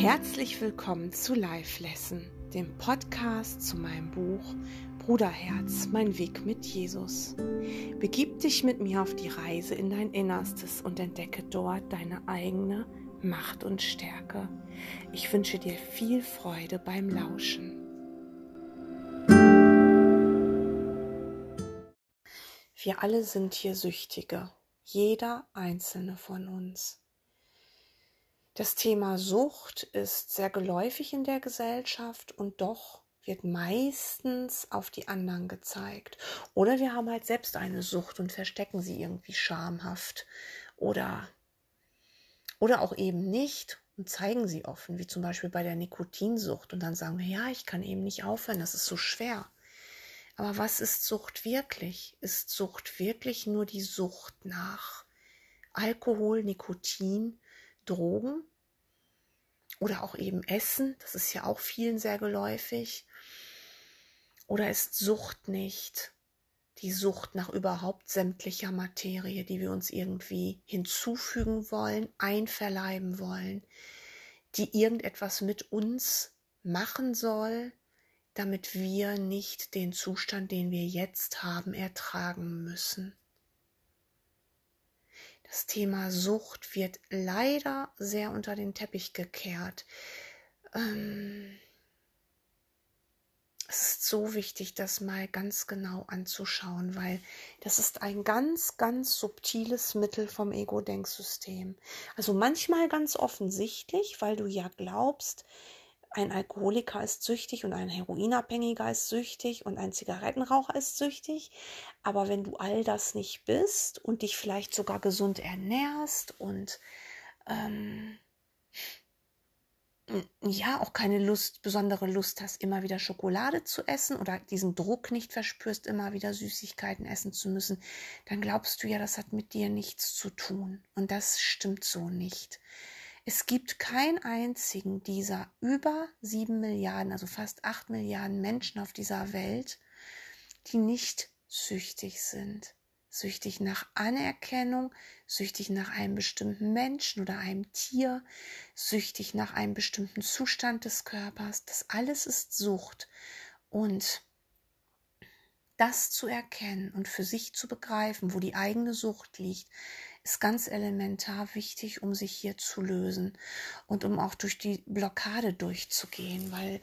Herzlich willkommen zu Live Lesson, dem Podcast zu meinem Buch Bruderherz, mein Weg mit Jesus. Begib dich mit mir auf die Reise in dein Innerstes und entdecke dort deine eigene Macht und Stärke. Ich wünsche dir viel Freude beim Lauschen. Wir alle sind hier Süchtige, jeder einzelne von uns. Das Thema Sucht ist sehr geläufig in der Gesellschaft und doch wird meistens auf die anderen gezeigt. Oder wir haben halt selbst eine Sucht und verstecken sie irgendwie schamhaft. Oder, oder auch eben nicht und zeigen sie offen, wie zum Beispiel bei der Nikotinsucht. Und dann sagen wir, ja, ich kann eben nicht aufhören, das ist so schwer. Aber was ist Sucht wirklich? Ist Sucht wirklich nur die Sucht nach Alkohol, Nikotin, Drogen? Oder auch eben Essen, das ist ja auch vielen sehr geläufig. Oder ist Sucht nicht die Sucht nach überhaupt sämtlicher Materie, die wir uns irgendwie hinzufügen wollen, einverleiben wollen, die irgendetwas mit uns machen soll, damit wir nicht den Zustand, den wir jetzt haben, ertragen müssen. Das Thema Sucht wird leider sehr unter den Teppich gekehrt. Ähm, es ist so wichtig, das mal ganz genau anzuschauen, weil das ist ein ganz, ganz subtiles Mittel vom Ego-Denksystem. Also manchmal ganz offensichtlich, weil du ja glaubst, ein Alkoholiker ist süchtig und ein Heroinabhängiger ist süchtig und ein Zigarettenraucher ist süchtig. Aber wenn du all das nicht bist und dich vielleicht sogar gesund ernährst und ähm, ja auch keine Lust, besondere Lust hast, immer wieder Schokolade zu essen oder diesen Druck nicht verspürst, immer wieder Süßigkeiten essen zu müssen, dann glaubst du ja, das hat mit dir nichts zu tun. Und das stimmt so nicht. Es gibt keinen einzigen dieser über sieben Milliarden, also fast acht Milliarden Menschen auf dieser Welt, die nicht süchtig sind. Süchtig nach Anerkennung, süchtig nach einem bestimmten Menschen oder einem Tier, süchtig nach einem bestimmten Zustand des Körpers. Das alles ist Sucht. Und das zu erkennen und für sich zu begreifen, wo die eigene Sucht liegt, ist ganz elementar wichtig, um sich hier zu lösen und um auch durch die Blockade durchzugehen, weil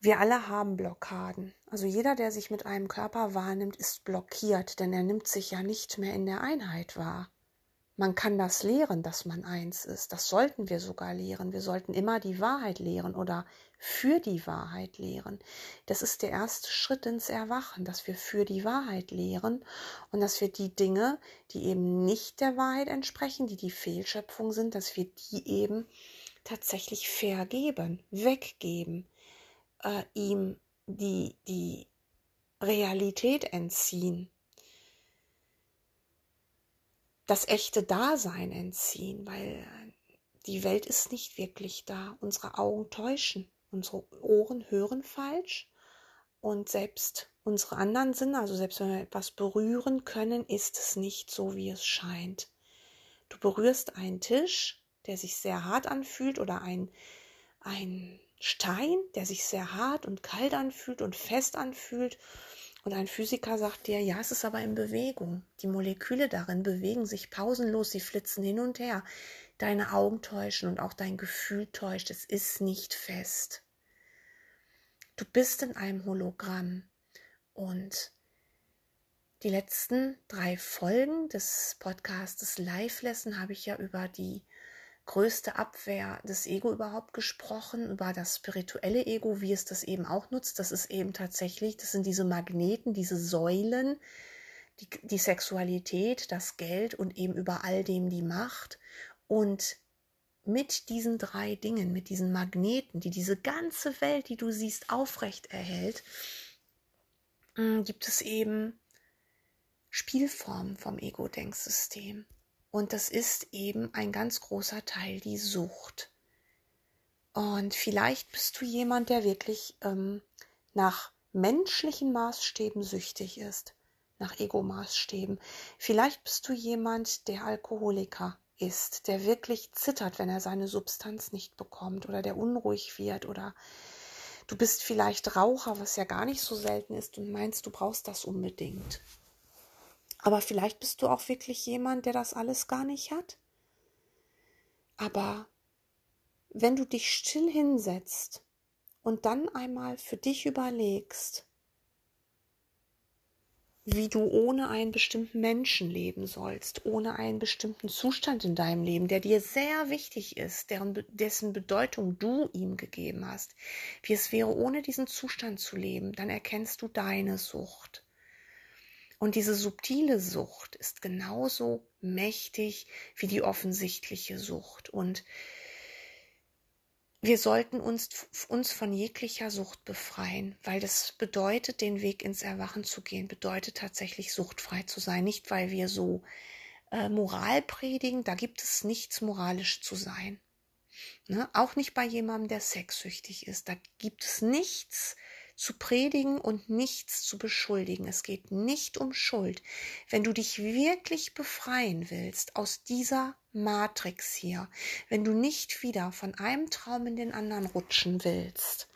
wir alle haben Blockaden. Also jeder, der sich mit einem Körper wahrnimmt, ist blockiert, denn er nimmt sich ja nicht mehr in der Einheit wahr. Man kann das lehren, dass man eins ist. Das sollten wir sogar lehren. Wir sollten immer die Wahrheit lehren oder für die Wahrheit lehren. Das ist der erste Schritt ins Erwachen, dass wir für die Wahrheit lehren und dass wir die Dinge, die eben nicht der Wahrheit entsprechen, die die Fehlschöpfung sind, dass wir die eben tatsächlich vergeben, weggeben, äh, ihm die, die Realität entziehen das echte Dasein entziehen, weil die Welt ist nicht wirklich da. Unsere Augen täuschen, unsere Ohren hören falsch und selbst unsere anderen Sinne, also selbst wenn wir etwas berühren können, ist es nicht so, wie es scheint. Du berührst einen Tisch, der sich sehr hart anfühlt oder ein, ein Stein, der sich sehr hart und kalt anfühlt und fest anfühlt und ein Physiker sagt dir, ja, es ist aber in Bewegung. Die Moleküle darin bewegen sich pausenlos, sie flitzen hin und her. Deine Augen täuschen und auch dein Gefühl täuscht. Es ist nicht fest. Du bist in einem Hologramm. Und die letzten drei Folgen des Podcastes Live Lesson habe ich ja über die größte Abwehr des Ego überhaupt gesprochen, über das spirituelle Ego, wie es das eben auch nutzt. Das ist eben tatsächlich, das sind diese Magneten, diese Säulen, die, die Sexualität, das Geld und eben über all dem die Macht. Und mit diesen drei Dingen, mit diesen Magneten, die diese ganze Welt, die du siehst, aufrecht erhält, mm, gibt es eben Spielformen vom Ego-Denksystem. Und das ist eben ein ganz großer Teil die Sucht. Und vielleicht bist du jemand, der wirklich ähm, nach menschlichen Maßstäben süchtig ist, nach Ego-Maßstäben. Vielleicht bist du jemand, der Alkoholiker ist, der wirklich zittert, wenn er seine Substanz nicht bekommt oder der unruhig wird oder du bist vielleicht Raucher, was ja gar nicht so selten ist und meinst, du brauchst das unbedingt. Aber vielleicht bist du auch wirklich jemand, der das alles gar nicht hat. Aber wenn du dich still hinsetzt und dann einmal für dich überlegst, wie du ohne einen bestimmten Menschen leben sollst, ohne einen bestimmten Zustand in deinem Leben, der dir sehr wichtig ist, deren, dessen Bedeutung du ihm gegeben hast, wie es wäre, ohne diesen Zustand zu leben, dann erkennst du deine Sucht. Und diese subtile Sucht ist genauso mächtig wie die offensichtliche Sucht. Und wir sollten uns, uns von jeglicher Sucht befreien, weil das bedeutet, den Weg ins Erwachen zu gehen, bedeutet tatsächlich suchtfrei zu sein. Nicht, weil wir so äh, Moral predigen, da gibt es nichts moralisch zu sein. Ne? Auch nicht bei jemandem, der sexsüchtig ist. Da gibt es nichts zu predigen und nichts zu beschuldigen. Es geht nicht um Schuld. Wenn du dich wirklich befreien willst aus dieser Matrix hier, wenn du nicht wieder von einem Traum in den anderen rutschen willst,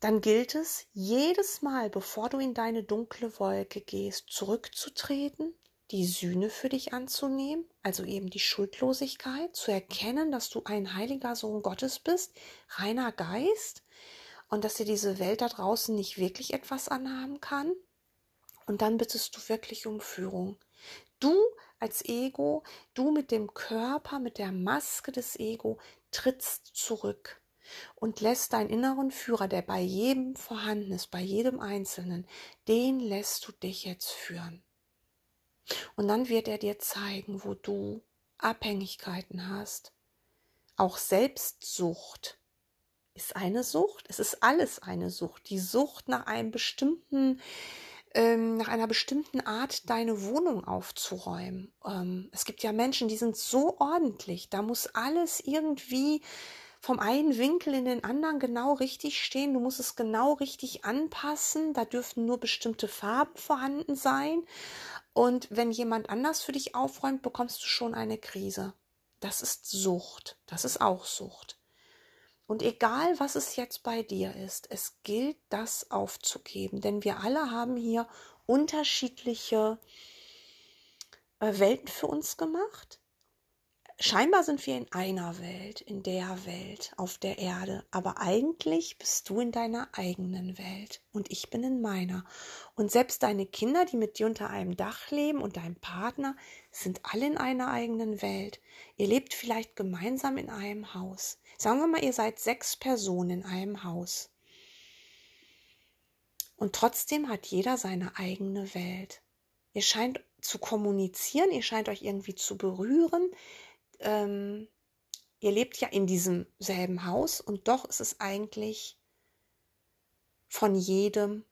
dann gilt es jedes Mal, bevor du in deine dunkle Wolke gehst, zurückzutreten, die Sühne für dich anzunehmen, also eben die Schuldlosigkeit, zu erkennen, dass du ein heiliger Sohn Gottes bist, reiner Geist, und dass dir diese Welt da draußen nicht wirklich etwas anhaben kann. Und dann bittest du wirklich um Führung. Du als Ego, du mit dem Körper, mit der Maske des Ego, trittst zurück und lässt deinen inneren Führer, der bei jedem vorhanden ist, bei jedem Einzelnen, den lässt du dich jetzt führen. Und dann wird er dir zeigen, wo du Abhängigkeiten hast, auch Selbstsucht, ist eine Sucht. Es ist alles eine Sucht. Die Sucht nach einem bestimmten, ähm, nach einer bestimmten Art, deine Wohnung aufzuräumen. Ähm, es gibt ja Menschen, die sind so ordentlich. Da muss alles irgendwie vom einen Winkel in den anderen genau richtig stehen. Du musst es genau richtig anpassen. Da dürfen nur bestimmte Farben vorhanden sein. Und wenn jemand anders für dich aufräumt, bekommst du schon eine Krise. Das ist Sucht. Das ist auch Sucht. Und egal, was es jetzt bei dir ist, es gilt, das aufzugeben, denn wir alle haben hier unterschiedliche äh, Welten für uns gemacht scheinbar sind wir in einer Welt, in der Welt, auf der Erde, aber eigentlich bist du in deiner eigenen Welt und ich bin in meiner. Und selbst deine Kinder, die mit dir unter einem Dach leben und dein Partner, sind alle in einer eigenen Welt. Ihr lebt vielleicht gemeinsam in einem Haus. Sagen wir mal, ihr seid sechs Personen in einem Haus. Und trotzdem hat jeder seine eigene Welt. Ihr scheint zu kommunizieren, ihr scheint euch irgendwie zu berühren, ähm, ihr lebt ja in diesem selben Haus und doch ist es eigentlich von jedem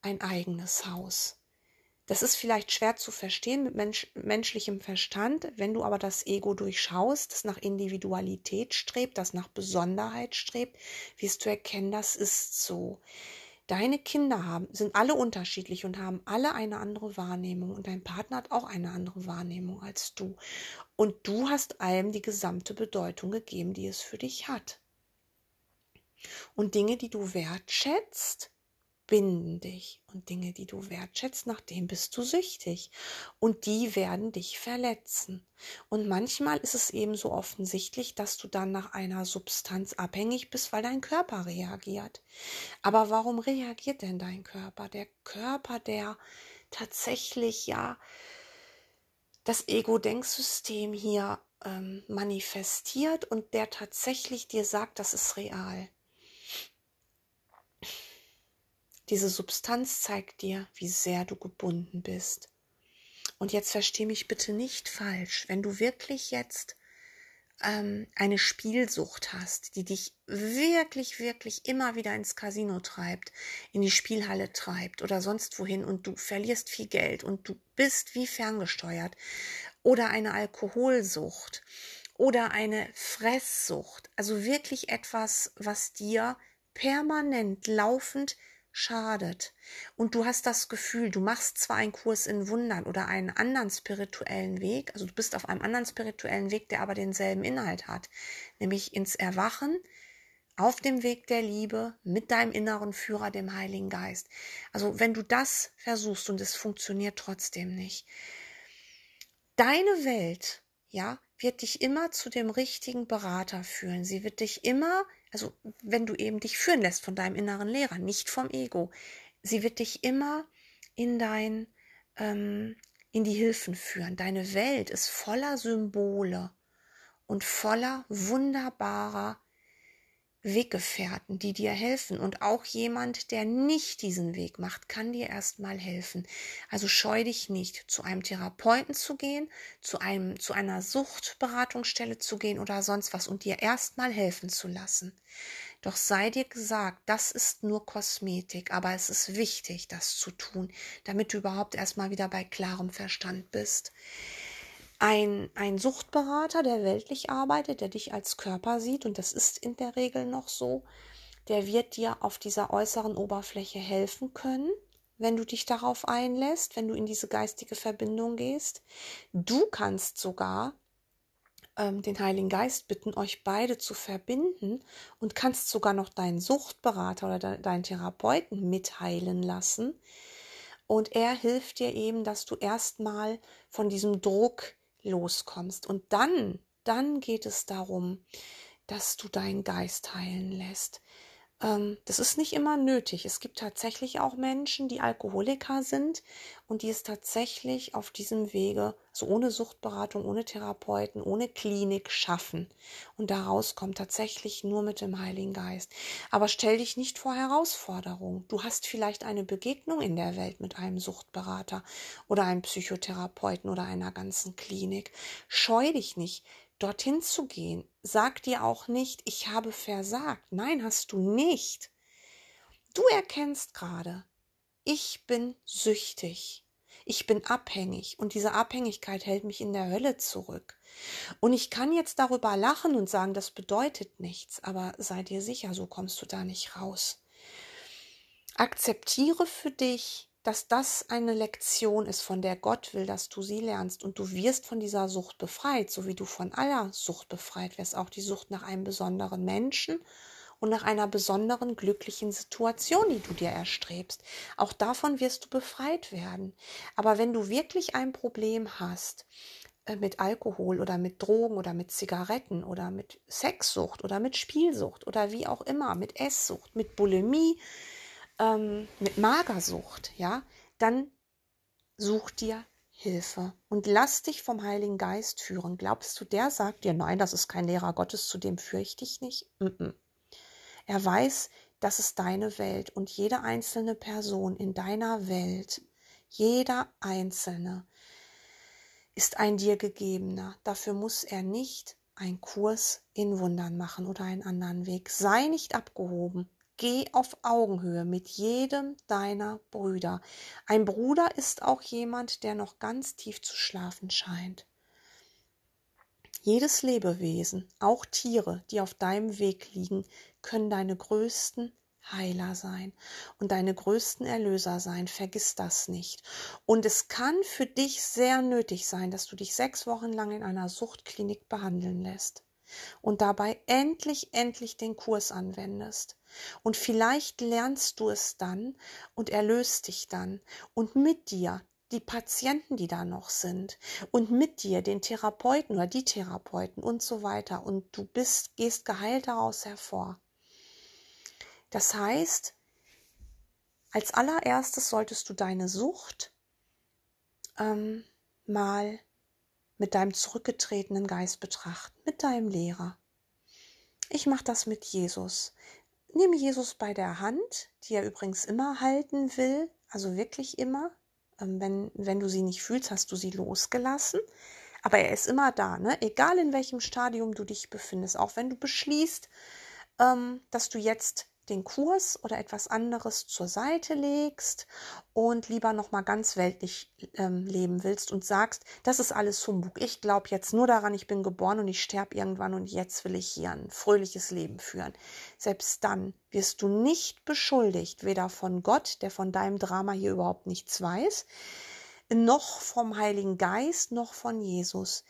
ein eigenes Haus. Das ist vielleicht schwer zu verstehen mit Mensch, menschlichem Verstand, wenn du aber das Ego durchschaust, das nach Individualität strebt, das nach Besonderheit strebt, wirst du erkennen, das ist so. Deine Kinder haben, sind alle unterschiedlich und haben alle eine andere Wahrnehmung und dein Partner hat auch eine andere Wahrnehmung als du. Und du hast allem die gesamte Bedeutung gegeben, die es für dich hat. Und Dinge, die du wertschätzt, binden dich und Dinge, die du wertschätzt, nach denen bist du süchtig und die werden dich verletzen. Und manchmal ist es eben so offensichtlich, dass du dann nach einer Substanz abhängig bist, weil dein Körper reagiert. Aber warum reagiert denn dein Körper? Der Körper, der tatsächlich ja das Ego-Denksystem hier ähm, manifestiert und der tatsächlich dir sagt, das ist real. Diese Substanz zeigt dir, wie sehr du gebunden bist. Und jetzt versteh mich bitte nicht falsch. Wenn du wirklich jetzt ähm, eine Spielsucht hast, die dich wirklich, wirklich immer wieder ins Casino treibt, in die Spielhalle treibt oder sonst wohin und du verlierst viel Geld und du bist wie ferngesteuert oder eine Alkoholsucht oder eine Fresssucht, also wirklich etwas, was dir permanent laufend schadet und du hast das Gefühl, du machst zwar einen Kurs in Wundern oder einen anderen spirituellen Weg, also du bist auf einem anderen spirituellen Weg, der aber denselben Inhalt hat, nämlich ins Erwachen auf dem Weg der Liebe mit deinem inneren Führer, dem Heiligen Geist. Also wenn du das versuchst und es funktioniert trotzdem nicht, deine Welt, ja, wird dich immer zu dem richtigen Berater führen. Sie wird dich immer, also wenn du eben dich führen lässt von deinem inneren Lehrer, nicht vom Ego, sie wird dich immer in dein, ähm, in die Hilfen führen. Deine Welt ist voller Symbole und voller wunderbarer Weggefährten, die dir helfen. Und auch jemand, der nicht diesen Weg macht, kann dir erstmal helfen. Also scheu dich nicht, zu einem Therapeuten zu gehen, zu einem, zu einer Suchtberatungsstelle zu gehen oder sonst was und dir erstmal helfen zu lassen. Doch sei dir gesagt, das ist nur Kosmetik, aber es ist wichtig, das zu tun, damit du überhaupt erstmal wieder bei klarem Verstand bist ein, ein Suchtberater, der weltlich arbeitet, der dich als Körper sieht, und das ist in der Regel noch so, der wird dir auf dieser äußeren Oberfläche helfen können, wenn du dich darauf einlässt, wenn du in diese geistige Verbindung gehst. Du kannst sogar ähm, den Heiligen Geist bitten, euch beide zu verbinden und kannst sogar noch deinen Suchtberater oder de deinen Therapeuten mitheilen lassen. Und er hilft dir eben, dass du erstmal von diesem Druck loskommst. Und dann, dann geht es darum, dass du deinen Geist heilen lässt. Ähm, das ist nicht immer nötig. Es gibt tatsächlich auch Menschen, die Alkoholiker sind und die es tatsächlich auf diesem Wege, so ohne Suchtberatung, ohne Therapeuten, ohne Klinik schaffen. Und daraus kommt tatsächlich nur mit dem Heiligen Geist. Aber stell dich nicht vor Herausforderungen. Du hast vielleicht eine Begegnung in der Welt mit einem Suchtberater oder einem Psychotherapeuten oder einer ganzen Klinik. Scheu dich nicht dorthin zu gehen. Sag dir auch nicht, ich habe versagt. Nein, hast du nicht. Du erkennst gerade, ich bin süchtig. Ich bin abhängig und diese Abhängigkeit hält mich in der Hölle zurück. Und ich kann jetzt darüber lachen und sagen, das bedeutet nichts, aber sei dir sicher, so kommst du da nicht raus. Akzeptiere für dich, dass das eine Lektion ist, von der Gott will, dass du sie lernst und du wirst von dieser Sucht befreit, so wie du von aller Sucht befreit wirst, auch die Sucht nach einem besonderen Menschen und nach einer besonderen glücklichen Situation, die du dir erstrebst. Auch davon wirst du befreit werden. Aber wenn du wirklich ein Problem hast, äh, mit Alkohol oder mit Drogen oder mit Zigaretten oder mit Sexsucht oder mit Spielsucht oder wie auch immer, mit Esssucht, mit Bulimie, ähm, mit Magersucht, ja, dann such dir Hilfe und lass dich vom Heiligen Geist führen. Glaubst du, der sagt dir, nein, das ist kein Lehrer Gottes, zu dem führe ich dich nicht? Mm -mm. Er weiß, das ist deine Welt und jede einzelne Person in deiner Welt, jeder einzelne, ist ein dir gegebener. Dafür muss er nicht einen Kurs in Wundern machen oder einen anderen Weg. Sei nicht abgehoben. Geh auf Augenhöhe mit jedem deiner Brüder. Ein Bruder ist auch jemand, der noch ganz tief zu schlafen scheint. Jedes Lebewesen, auch Tiere, die auf deinem Weg liegen, können deine größten Heiler sein und deine größten Erlöser sein. Vergiss das nicht. Und es kann für dich sehr nötig sein, dass du dich sechs Wochen lang in einer Suchtklinik behandeln lässt und dabei endlich, endlich den Kurs anwendest. Und vielleicht lernst du es dann und erlöst dich dann und mit dir die Patienten, die da noch sind und mit dir den Therapeuten oder die Therapeuten und so weiter und du bist, gehst geheilt daraus hervor. Das heißt, als allererstes solltest du deine Sucht ähm, mal mit deinem zurückgetretenen Geist betrachten, mit deinem Lehrer. Ich mache das mit Jesus. Nimm Jesus bei der Hand, die er übrigens immer halten will, also wirklich immer. Ähm, wenn, wenn du sie nicht fühlst, hast du sie losgelassen. Aber er ist immer da, ne? egal in welchem Stadium du dich befindest. Auch wenn du beschließt, ähm, dass du jetzt den Kurs oder etwas anderes zur Seite legst und lieber noch mal ganz weltlich ähm, leben willst und sagst, das ist alles Humbug. Ich glaube jetzt nur daran, ich bin geboren und ich sterbe irgendwann und jetzt will ich hier ein fröhliches Leben führen. Selbst dann wirst du nicht beschuldigt, weder von Gott, der von deinem Drama hier überhaupt nichts weiß, noch vom Heiligen Geist, noch von Jesus.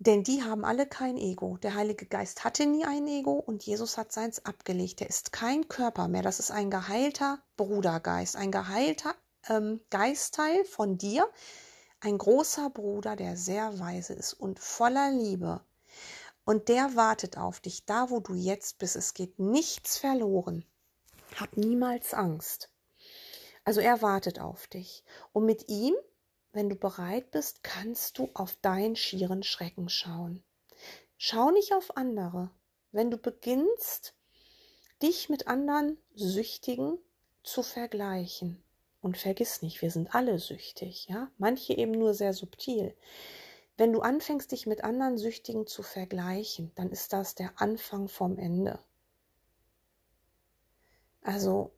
Denn die haben alle kein Ego. Der Heilige Geist hatte nie ein Ego und Jesus hat seins abgelegt. Er ist kein Körper mehr. Das ist ein geheilter Brudergeist, ein geheilter ähm, Geistteil von dir, ein großer Bruder, der sehr weise ist und voller Liebe. Und der wartet auf dich, da wo du jetzt bist. Es geht nichts verloren. Hab niemals Angst. Also er wartet auf dich. Und mit ihm wenn du bereit bist, kannst du auf deinen schieren Schrecken schauen. Schau nicht auf andere. Wenn du beginnst, dich mit anderen Süchtigen zu vergleichen, und vergiss nicht, wir sind alle süchtig, ja, manche eben nur sehr subtil. Wenn du anfängst, dich mit anderen Süchtigen zu vergleichen, dann ist das der Anfang vom Ende. Also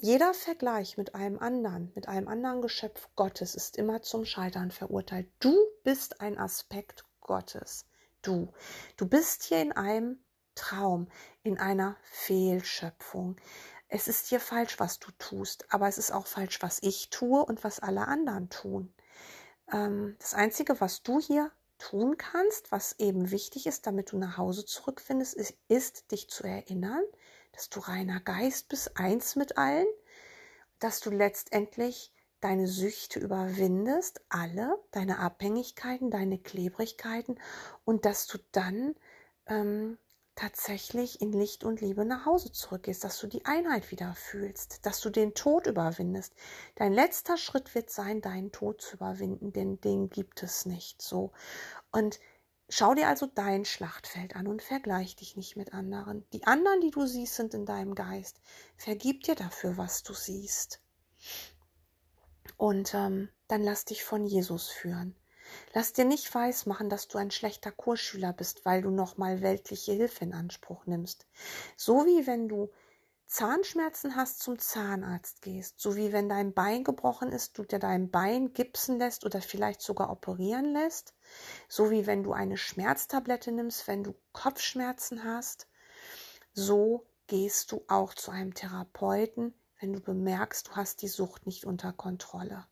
jeder Vergleich mit einem anderen, mit einem anderen Geschöpf Gottes ist immer zum Scheitern verurteilt. Du bist ein Aspekt Gottes. Du. Du bist hier in einem Traum, in einer Fehlschöpfung. Es ist hier falsch, was du tust, aber es ist auch falsch, was ich tue und was alle anderen tun. Ähm, das Einzige, was du hier tun kannst, was eben wichtig ist, damit du nach Hause zurückfindest, ist, ist dich zu erinnern, dass du reiner Geist bist, eins mit allen, dass du letztendlich deine Süchte überwindest, alle, deine Abhängigkeiten, deine Klebrigkeiten und dass du dann ähm, tatsächlich in Licht und Liebe nach Hause zurückgehst, dass du die Einheit wieder fühlst, dass du den Tod überwindest. Dein letzter Schritt wird sein, deinen Tod zu überwinden, denn den gibt es nicht so. Und Schau dir also dein Schlachtfeld an und vergleich dich nicht mit anderen. Die anderen, die du siehst, sind in deinem Geist. Vergib dir dafür, was du siehst. Und ähm, dann lass dich von Jesus führen. Lass dir nicht weismachen, dass du ein schlechter Kursschüler bist, weil du nochmal weltliche Hilfe in Anspruch nimmst. So wie wenn du Zahnschmerzen hast, zum Zahnarzt gehst, so wie wenn dein Bein gebrochen ist, du dir dein Bein gipsen lässt oder vielleicht sogar operieren lässt, so wie wenn du eine Schmerztablette nimmst, wenn du Kopfschmerzen hast, so gehst du auch zu einem Therapeuten, wenn du bemerkst, du hast die Sucht nicht unter Kontrolle.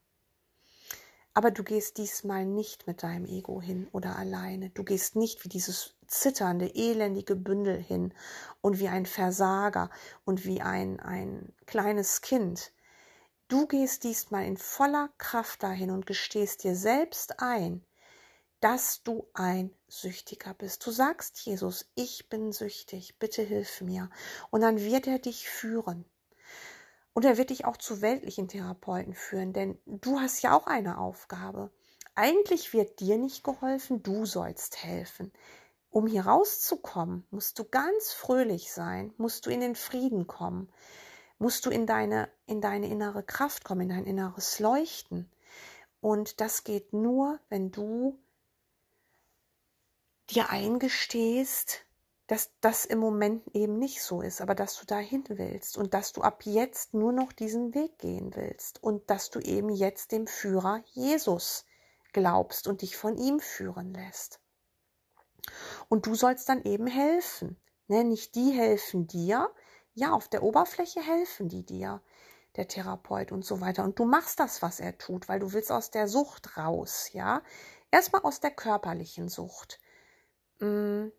Aber du gehst diesmal nicht mit deinem Ego hin oder alleine. Du gehst nicht wie dieses zitternde, elendige Bündel hin und wie ein Versager und wie ein, ein kleines Kind. Du gehst diesmal in voller Kraft dahin und gestehst dir selbst ein, dass du ein Süchtiger bist. Du sagst Jesus, ich bin süchtig, bitte hilf mir. Und dann wird er dich führen. Und er wird dich auch zu weltlichen Therapeuten führen, denn du hast ja auch eine Aufgabe. Eigentlich wird dir nicht geholfen, du sollst helfen. Um hier rauszukommen, musst du ganz fröhlich sein, musst du in den Frieden kommen, musst du in deine, in deine innere Kraft kommen, in dein inneres Leuchten. Und das geht nur, wenn du dir eingestehst, dass das im Moment eben nicht so ist, aber dass du dahin willst und dass du ab jetzt nur noch diesen Weg gehen willst und dass du eben jetzt dem Führer Jesus glaubst und dich von ihm führen lässt. Und du sollst dann eben helfen. Ne? Nicht die helfen dir, ja, auf der Oberfläche helfen die dir, der Therapeut und so weiter. Und du machst das, was er tut, weil du willst aus der Sucht raus, ja. Erstmal aus der körperlichen Sucht. Hm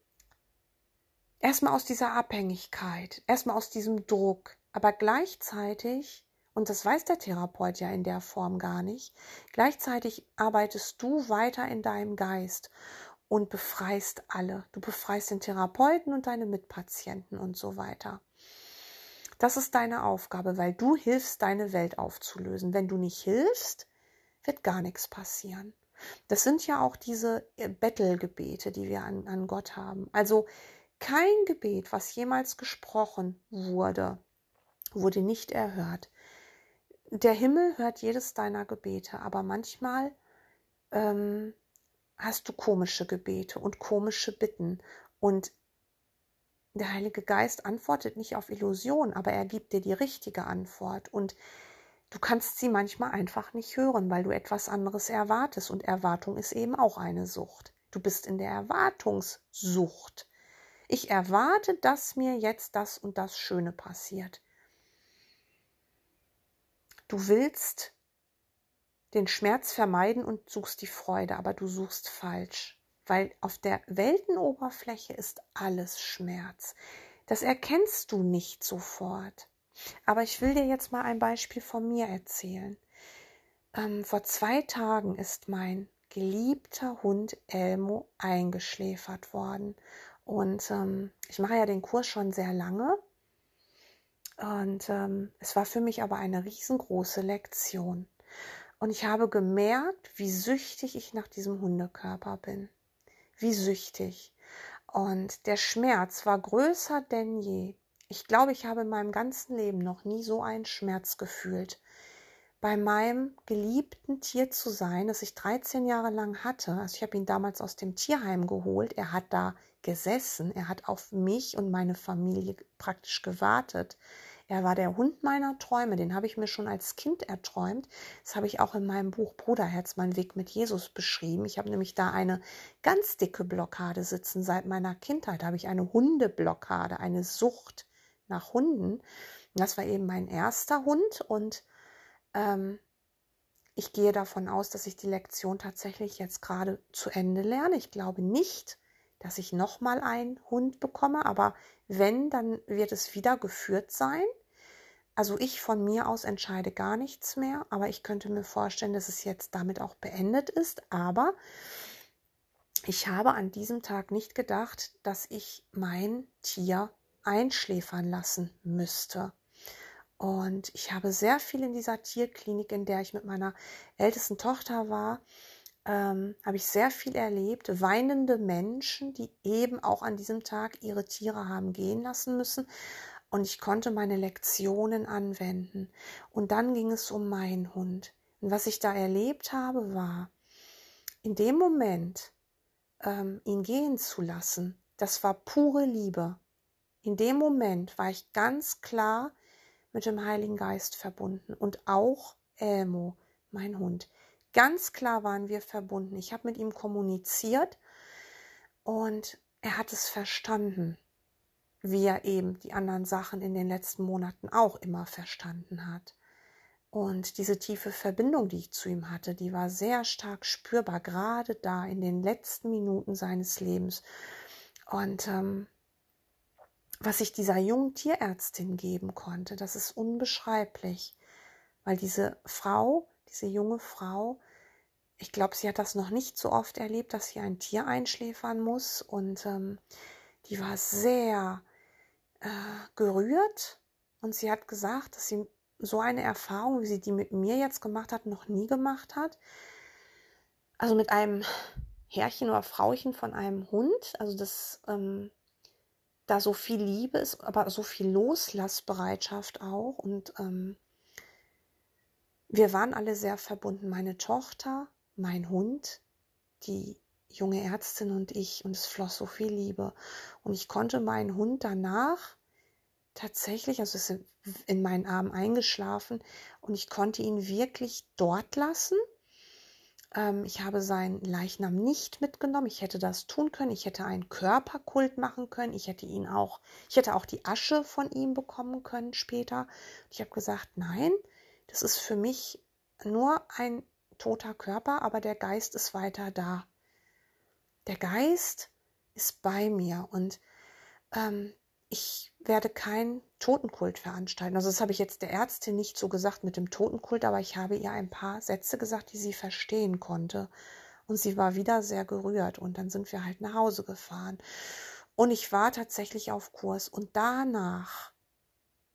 erstmal aus dieser Abhängigkeit, erstmal aus diesem Druck, aber gleichzeitig, und das weiß der Therapeut ja in der Form gar nicht, gleichzeitig arbeitest du weiter in deinem Geist und befreist alle. Du befreist den Therapeuten und deine Mitpatienten und so weiter. Das ist deine Aufgabe, weil du hilfst, deine Welt aufzulösen. Wenn du nicht hilfst, wird gar nichts passieren. Das sind ja auch diese Bettelgebete, die wir an, an Gott haben. Also kein Gebet, was jemals gesprochen wurde, wurde nicht erhört. Der Himmel hört jedes deiner Gebete, aber manchmal ähm, hast du komische Gebete und komische Bitten. Und der Heilige Geist antwortet nicht auf Illusion, aber er gibt dir die richtige Antwort. Und du kannst sie manchmal einfach nicht hören, weil du etwas anderes erwartest. Und Erwartung ist eben auch eine Sucht. Du bist in der Erwartungssucht. Ich erwarte, dass mir jetzt das und das Schöne passiert. Du willst den Schmerz vermeiden und suchst die Freude, aber du suchst falsch, weil auf der Weltenoberfläche ist alles Schmerz. Das erkennst du nicht sofort. Aber ich will dir jetzt mal ein Beispiel von mir erzählen. Ähm, vor zwei Tagen ist mein geliebter Hund Elmo eingeschläfert worden. Und ähm, ich mache ja den Kurs schon sehr lange. Und ähm, es war für mich aber eine riesengroße Lektion. Und ich habe gemerkt, wie süchtig ich nach diesem Hundekörper bin. Wie süchtig. Und der Schmerz war größer denn je. Ich glaube, ich habe in meinem ganzen Leben noch nie so einen Schmerz gefühlt. Bei meinem geliebten Tier zu sein, das ich 13 Jahre lang hatte. Also ich habe ihn damals aus dem Tierheim geholt. Er hat da gesessen. Er hat auf mich und meine Familie praktisch gewartet. Er war der Hund meiner Träume, den habe ich mir schon als Kind erträumt. Das habe ich auch in meinem Buch Bruderherz, mein Weg mit Jesus beschrieben. Ich habe nämlich da eine ganz dicke Blockade sitzen. Seit meiner Kindheit habe ich eine Hundeblockade, eine Sucht nach Hunden. Das war eben mein erster Hund und ähm, ich gehe davon aus, dass ich die Lektion tatsächlich jetzt gerade zu Ende lerne. Ich glaube nicht, dass ich nochmal einen Hund bekomme, aber wenn, dann wird es wieder geführt sein. Also ich von mir aus entscheide gar nichts mehr, aber ich könnte mir vorstellen, dass es jetzt damit auch beendet ist. Aber ich habe an diesem Tag nicht gedacht, dass ich mein Tier einschläfern lassen müsste. Und ich habe sehr viel in dieser Tierklinik, in der ich mit meiner ältesten Tochter war, ähm, habe ich sehr viel erlebt. Weinende Menschen, die eben auch an diesem Tag ihre Tiere haben gehen lassen müssen. Und ich konnte meine Lektionen anwenden. Und dann ging es um meinen Hund. Und was ich da erlebt habe, war, in dem Moment, ähm, ihn gehen zu lassen, das war pure Liebe. In dem Moment war ich ganz klar mit dem Heiligen Geist verbunden und auch Elmo, mein Hund. Ganz klar waren wir verbunden. Ich habe mit ihm kommuniziert und er hat es verstanden, wie er eben die anderen Sachen in den letzten Monaten auch immer verstanden hat. Und diese tiefe Verbindung, die ich zu ihm hatte, die war sehr stark spürbar, gerade da in den letzten Minuten seines Lebens. Und ähm, was ich dieser jungen Tierärztin geben konnte, das ist unbeschreiblich, weil diese Frau, diese junge Frau, ich glaube, sie hat das noch nicht so oft erlebt, dass sie ein Tier einschläfern muss. Und ähm, die war sehr äh, gerührt. Und sie hat gesagt, dass sie so eine Erfahrung, wie sie die mit mir jetzt gemacht hat, noch nie gemacht hat. Also mit einem Herrchen oder Frauchen von einem Hund. Also dass ähm, da so viel Liebe ist, aber so viel Loslassbereitschaft auch. Und ähm, wir waren alle sehr verbunden. Meine Tochter, mein Hund, die junge Ärztin und ich und es floss so viel Liebe. Und ich konnte meinen Hund danach tatsächlich, also ist in meinen Armen eingeschlafen und ich konnte ihn wirklich dort lassen. Ähm, ich habe seinen Leichnam nicht mitgenommen. Ich hätte das tun können. Ich hätte einen Körperkult machen können. Ich hätte ihn auch, ich hätte auch die Asche von ihm bekommen können später. Ich habe gesagt, nein, das ist für mich nur ein toter Körper, aber der Geist ist weiter da. Der Geist ist bei mir und ähm, ich werde keinen Totenkult veranstalten. Also das habe ich jetzt der Ärztin nicht so gesagt mit dem Totenkult, aber ich habe ihr ein paar Sätze gesagt, die sie verstehen konnte. Und sie war wieder sehr gerührt und dann sind wir halt nach Hause gefahren. Und ich war tatsächlich auf Kurs und danach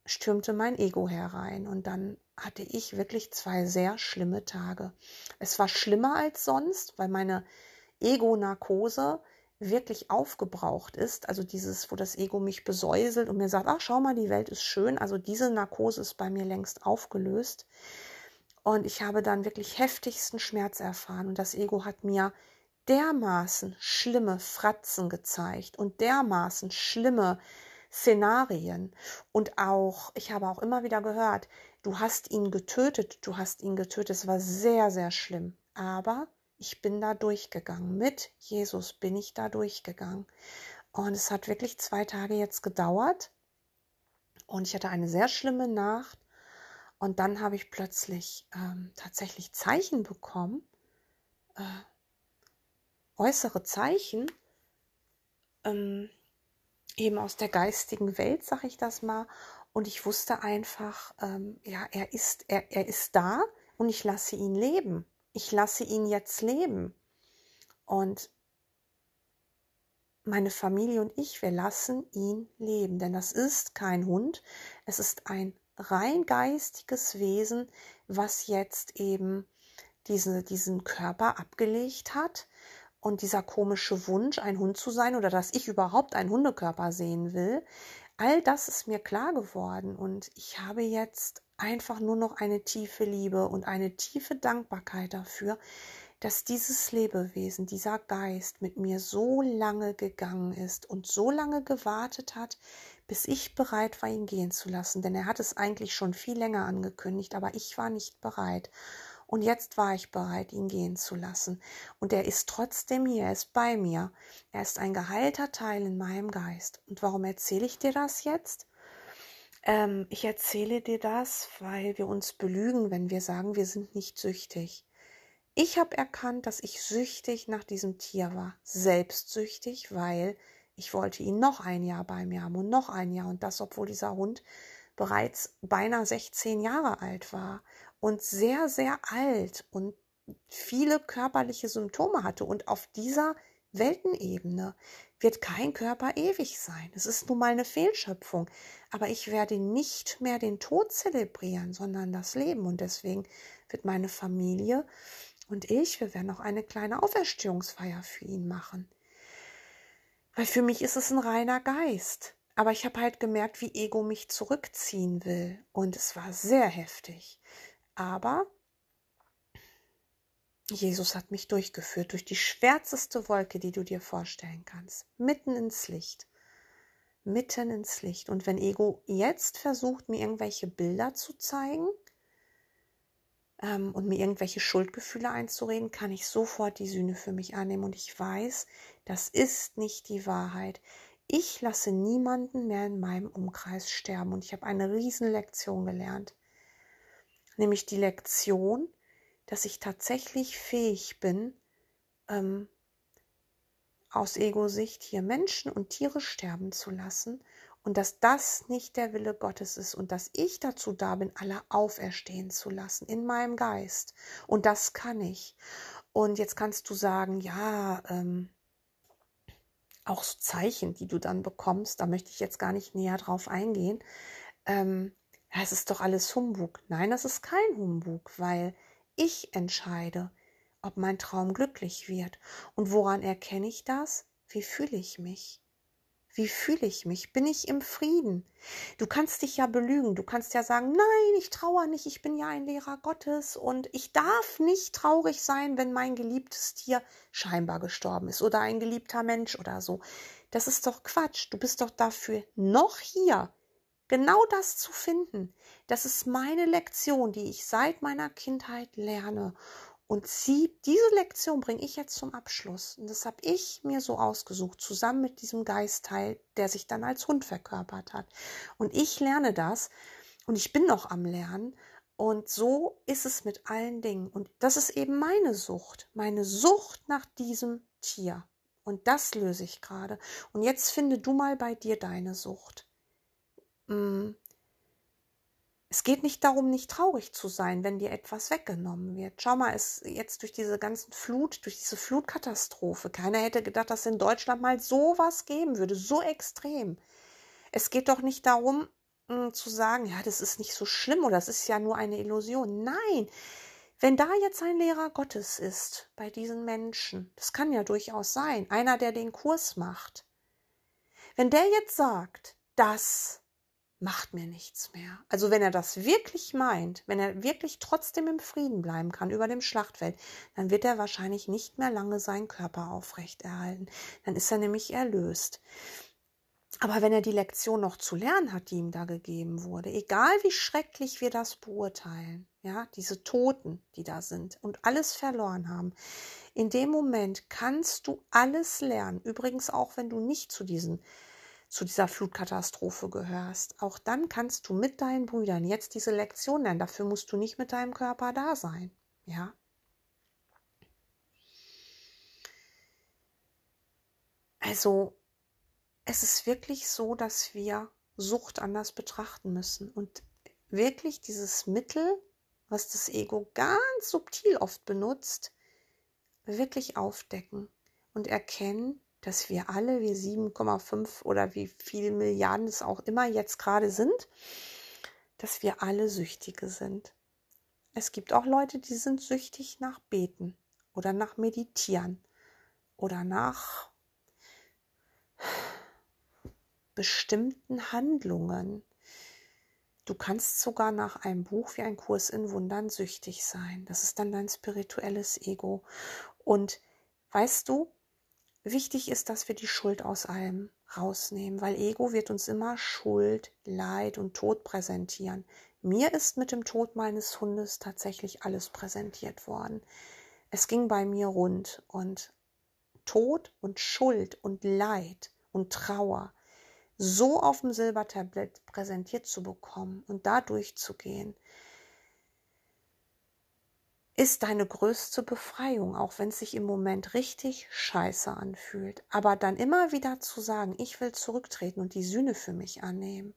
stürmte mein Ego herein und dann hatte ich wirklich zwei sehr schlimme Tage. Es war schlimmer als sonst, weil meine Ego-Narkose wirklich aufgebraucht ist. Also dieses, wo das Ego mich besäuselt und mir sagt, ach schau mal, die Welt ist schön. Also diese Narkose ist bei mir längst aufgelöst. Und ich habe dann wirklich heftigsten Schmerz erfahren. Und das Ego hat mir dermaßen schlimme Fratzen gezeigt und dermaßen schlimme Szenarien. Und auch, ich habe auch immer wieder gehört, du hast ihn getötet, du hast ihn getötet. Es war sehr, sehr schlimm. Aber ich bin da durchgegangen. Mit Jesus bin ich da durchgegangen. Und es hat wirklich zwei Tage jetzt gedauert. Und ich hatte eine sehr schlimme Nacht. Und dann habe ich plötzlich ähm, tatsächlich Zeichen bekommen, äh, äußere Zeichen, ähm, eben aus der geistigen Welt, sag ich das mal. Und ich wusste einfach, ähm, ja, er ist, er, er ist da und ich lasse ihn leben. Ich lasse ihn jetzt leben. Und meine Familie und ich, wir lassen ihn leben, denn das ist kein Hund, es ist ein rein geistiges Wesen, was jetzt eben diese, diesen Körper abgelegt hat. Und dieser komische Wunsch, ein Hund zu sein oder dass ich überhaupt einen Hundekörper sehen will, all das ist mir klar geworden. Und ich habe jetzt einfach nur noch eine tiefe Liebe und eine tiefe Dankbarkeit dafür, dass dieses Lebewesen, dieser Geist mit mir so lange gegangen ist und so lange gewartet hat, bis ich bereit war, ihn gehen zu lassen. Denn er hat es eigentlich schon viel länger angekündigt, aber ich war nicht bereit. Und jetzt war ich bereit, ihn gehen zu lassen. Und er ist trotzdem hier, er ist bei mir. Er ist ein geheilter Teil in meinem Geist. Und warum erzähle ich dir das jetzt? Ähm, ich erzähle dir das, weil wir uns belügen, wenn wir sagen, wir sind nicht süchtig. Ich habe erkannt, dass ich süchtig nach diesem Tier war, selbstsüchtig, weil ich wollte ihn noch ein Jahr bei mir haben und noch ein Jahr. Und das, obwohl dieser Hund bereits beinahe 16 Jahre alt war und sehr, sehr alt und viele körperliche Symptome hatte. Und auf dieser Weltenebene wird kein Körper ewig sein. Es ist nun mal eine Fehlschöpfung. Aber ich werde nicht mehr den Tod zelebrieren, sondern das Leben. Und deswegen wird meine Familie und ich, wir werden auch eine kleine Auferstehungsfeier für ihn machen. Weil für mich ist es ein reiner Geist. Aber ich habe halt gemerkt, wie Ego mich zurückziehen will. Und es war sehr heftig. Aber Jesus hat mich durchgeführt durch die schwärzeste Wolke, die du dir vorstellen kannst. Mitten ins Licht. Mitten ins Licht. Und wenn Ego jetzt versucht, mir irgendwelche Bilder zu zeigen, ähm, und mir irgendwelche Schuldgefühle einzureden, kann ich sofort die Sühne für mich annehmen und ich weiß, das ist nicht die Wahrheit. Ich lasse niemanden mehr in meinem Umkreis sterben und ich habe eine Riesenlektion gelernt. Nämlich die Lektion, dass ich tatsächlich fähig bin, ähm, aus Ego-Sicht hier Menschen und Tiere sterben zu lassen und dass das nicht der Wille Gottes ist und dass ich dazu da bin, alle auferstehen zu lassen in meinem Geist. Und das kann ich. Und jetzt kannst du sagen, ja, ähm, auch so Zeichen, die du dann bekommst, da möchte ich jetzt gar nicht näher drauf eingehen. Ähm, es ist doch alles Humbug. Nein, das ist kein Humbug, weil ich entscheide, ob mein Traum glücklich wird. Und woran erkenne ich das? Wie fühle ich mich? Wie fühle ich mich? Bin ich im Frieden? Du kannst dich ja belügen. Du kannst ja sagen, nein, ich trauere nicht. Ich bin ja ein Lehrer Gottes und ich darf nicht traurig sein, wenn mein geliebtes Tier scheinbar gestorben ist oder ein geliebter Mensch oder so. Das ist doch Quatsch. Du bist doch dafür noch hier, genau das zu finden. Das ist meine Lektion, die ich seit meiner Kindheit lerne. Und sie, diese Lektion bringe ich jetzt zum Abschluss. Und das habe ich mir so ausgesucht, zusammen mit diesem Geistteil, der sich dann als Hund verkörpert hat. Und ich lerne das und ich bin noch am Lernen. Und so ist es mit allen Dingen. Und das ist eben meine Sucht, meine Sucht nach diesem Tier. Und das löse ich gerade. Und jetzt finde du mal bei dir deine Sucht. Hm, es geht nicht darum, nicht traurig zu sein, wenn dir etwas weggenommen wird. Schau mal, es jetzt durch diese ganzen Flut, durch diese Flutkatastrophe, keiner hätte gedacht, dass in Deutschland mal sowas geben würde, so extrem. Es geht doch nicht darum, mh, hm, zu sagen, ja, das ist nicht so schlimm oder das ist ja nur eine Illusion. Nein, wenn da jetzt ein Lehrer Gottes ist bei diesen Menschen, das kann ja durchaus sein, einer, der den Kurs macht, wenn der jetzt sagt, das macht mir nichts mehr. Also wenn er das wirklich meint, wenn er wirklich trotzdem im Frieden bleiben kann über dem Schlachtfeld, dann wird er wahrscheinlich nicht mehr lange seinen Körper aufrechterhalten. Dann ist er nämlich erlöst. Aber wenn er die Lektion noch zu lernen hat, die ihm da gegeben wurde, egal wie schrecklich wir das beurteilen, ja, diese Toten, die da sind und alles verloren haben, in dem Moment kannst du alles lernen. Übrigens auch, wenn du nicht zu diesen zu dieser Flutkatastrophe gehörst. Auch dann kannst du mit deinen Brüdern jetzt diese Lektion lernen. Dafür musst du nicht mit deinem Körper da sein. Ja. Also es ist wirklich so, dass wir Sucht anders betrachten müssen und wirklich dieses Mittel, was das Ego ganz subtil oft benutzt, wirklich aufdecken und erkennen, dass wir alle, wie 7,5 oder wie viele Milliarden es auch immer jetzt gerade sind, dass wir alle Süchtige sind. Es gibt auch Leute, die sind süchtig nach Beten oder nach Meditieren oder nach bestimmten Handlungen. Du kannst sogar nach einem Buch wie ein Kurs in Wundern süchtig sein. Das ist dann dein spirituelles Ego. Und weißt du, wichtig ist, dass wir die Schuld aus allem rausnehmen, weil Ego wird uns immer Schuld, Leid und Tod präsentieren. Mir ist mit dem Tod meines Hundes tatsächlich alles präsentiert worden. Es ging bei mir rund und Tod und Schuld und Leid und Trauer so auf dem Silbertablett präsentiert zu bekommen und da durchzugehen, ist deine größte Befreiung, auch wenn es sich im Moment richtig scheiße anfühlt. Aber dann immer wieder zu sagen, ich will zurücktreten und die Sühne für mich annehmen,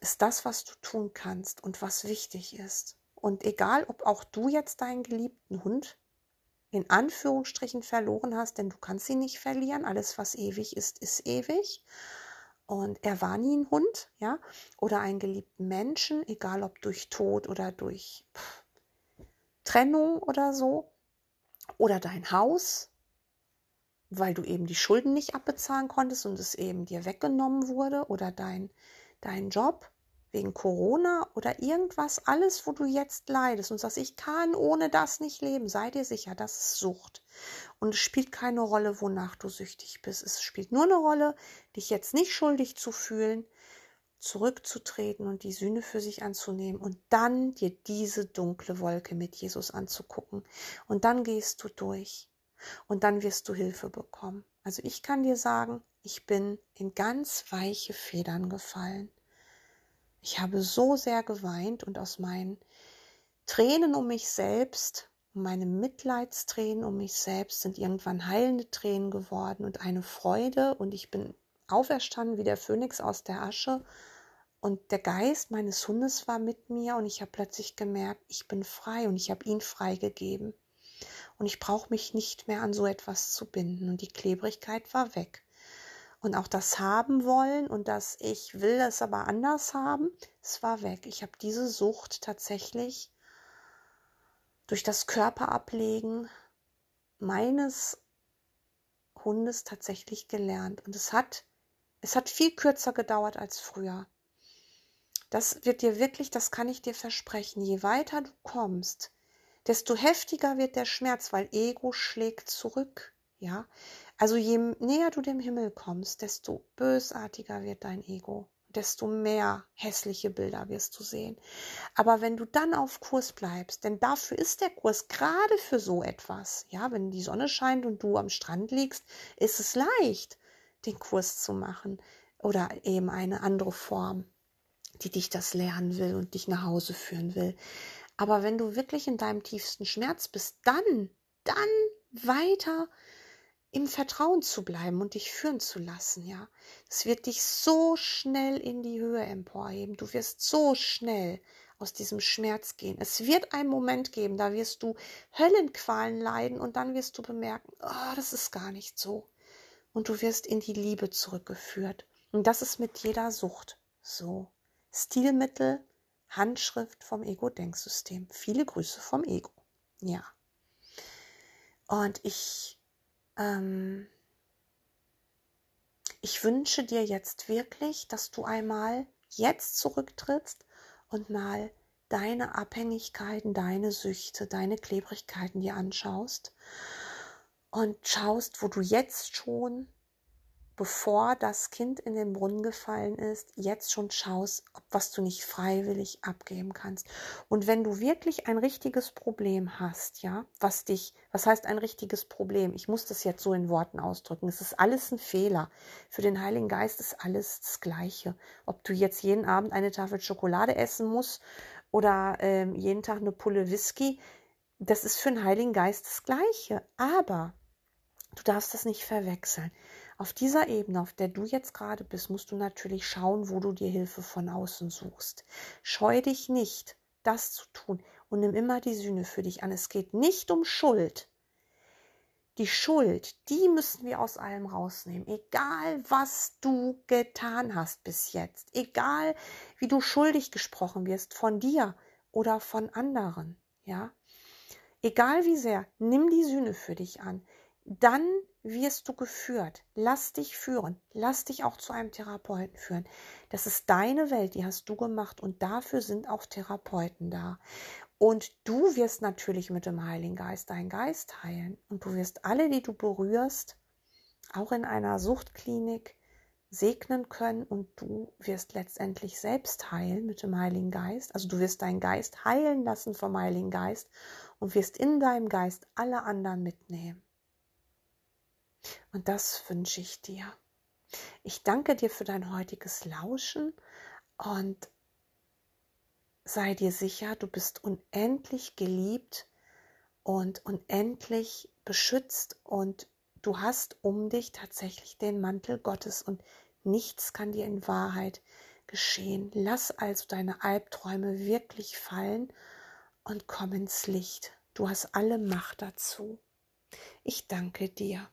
ist das, was du tun kannst und was wichtig ist. Und egal, ob auch du jetzt deinen geliebten Hund in Anführungsstrichen verloren hast, denn du kannst sie nicht verlieren. Alles, was ewig ist, ist ewig. Und er war nie ein Hund, ja, oder einen geliebten Menschen, egal ob durch Tod oder durch pff, Trennung oder so, oder dein Haus, weil du eben die Schulden nicht abbezahlen konntest und es eben dir weggenommen wurde, oder dein, dein Job wegen Corona oder irgendwas, alles, wo du jetzt leidest und sagst, ich kann ohne das nicht leben, sei dir sicher, das ist Sucht. Und es spielt keine Rolle, wonach du süchtig bist. Es spielt nur eine Rolle, dich jetzt nicht schuldig zu fühlen, zurückzutreten und die Sühne für sich anzunehmen und dann dir diese dunkle Wolke mit Jesus anzugucken. Und dann gehst du durch und dann wirst du Hilfe bekommen. Also ich kann dir sagen, ich bin in ganz weiche Federn gefallen. Ich habe so sehr geweint und aus meinen Tränen um mich selbst, meine Mitleidstränen um mich selbst sind irgendwann heilende Tränen geworden und eine Freude und ich bin auferstanden wie der Phönix aus der Asche und der Geist meines Hundes war mit mir und ich habe plötzlich gemerkt, ich bin frei und ich habe ihn freigegeben. Und ich brauche mich nicht mehr an so etwas zu binden und die Klebrigkeit war weg und auch das haben wollen und das ich will es aber anders haben, es war weg. Ich habe diese Sucht tatsächlich durch das Körperablegen meines Hundes tatsächlich gelernt und es hat es hat viel kürzer gedauert als früher. Das wird dir wirklich, das kann ich dir versprechen, je weiter du kommst, desto heftiger wird der Schmerz, weil Ego schlägt zurück. Ja, also je näher du dem Himmel kommst, desto bösartiger wird dein Ego, desto mehr hässliche Bilder wirst du sehen. Aber wenn du dann auf Kurs bleibst, denn dafür ist der Kurs gerade für so etwas. Ja, wenn die Sonne scheint und du am Strand liegst, ist es leicht, den Kurs zu machen oder eben eine andere Form, die dich das lernen will und dich nach Hause führen will. Aber wenn du wirklich in deinem tiefsten Schmerz bist, dann, dann weiter im Vertrauen zu bleiben und dich führen zu lassen, ja. Es wird dich so schnell in die Höhe emporheben. Du wirst so schnell aus diesem Schmerz gehen. Es wird einen Moment geben, da wirst du Höllenqualen leiden und dann wirst du bemerken, oh, das ist gar nicht so. Und du wirst in die Liebe zurückgeführt. Und das ist mit jeder Sucht so. Stilmittel, Handschrift vom Ego-Denksystem. Viele Grüße vom Ego. Ja. Und ich ähm, ich wünsche dir jetzt wirklich, dass du einmal jetzt zurücktrittst und mal deine Abhängigkeiten, deine Süchte, deine Klebrigkeiten dir anschaust und schaust, wo du jetzt schon bevor das Kind in den Brunnen gefallen ist, jetzt schon schaust, ob was du nicht freiwillig abgeben kannst. Und wenn du wirklich ein richtiges Problem hast, ja, was dich, was heißt ein richtiges Problem? Ich muss das jetzt so in Worten ausdrücken. Es ist alles ein Fehler. Für den Heiligen Geist ist alles das Gleiche. Ob du jetzt jeden Abend eine Tafel Schokolade essen musst oder ähm, jeden Tag eine Pulle Whisky, das ist für den Heiligen Geist das Gleiche. Aber du darfst das nicht verwechseln. Auf dieser Ebene, auf der du jetzt gerade bist, musst du natürlich schauen, wo du dir Hilfe von außen suchst. Scheu dich nicht, das zu tun und nimm immer die Sühne für dich an. Es geht nicht um Schuld. Die Schuld, die müssen wir aus allem rausnehmen. Egal, was du getan hast bis jetzt. Egal, wie du schuldig gesprochen wirst von dir oder von anderen. Ja. Egal wie sehr, nimm die Sühne für dich an. Dann wirst du geführt. Lass dich führen. Lass dich auch zu einem Therapeuten führen. Das ist deine Welt, die hast du gemacht und dafür sind auch Therapeuten da. Und du wirst natürlich mit dem Heiligen Geist deinen Geist heilen. Und du wirst alle, die du berührst, auch in einer Suchtklinik segnen können und du wirst letztendlich selbst heilen mit dem Heiligen Geist. Also du wirst deinen Geist heilen lassen vom Heiligen Geist und wirst in deinem Geist alle anderen mitnehmen. Und das wünsche ich dir. Ich danke dir für dein heutiges Lauschen und sei dir sicher, du bist unendlich geliebt und unendlich beschützt und du hast um dich tatsächlich den Mantel Gottes und nichts kann dir in Wahrheit geschehen. Lass also deine Albträume wirklich fallen und komm ins Licht. Du hast alle Macht dazu. Ich danke dir.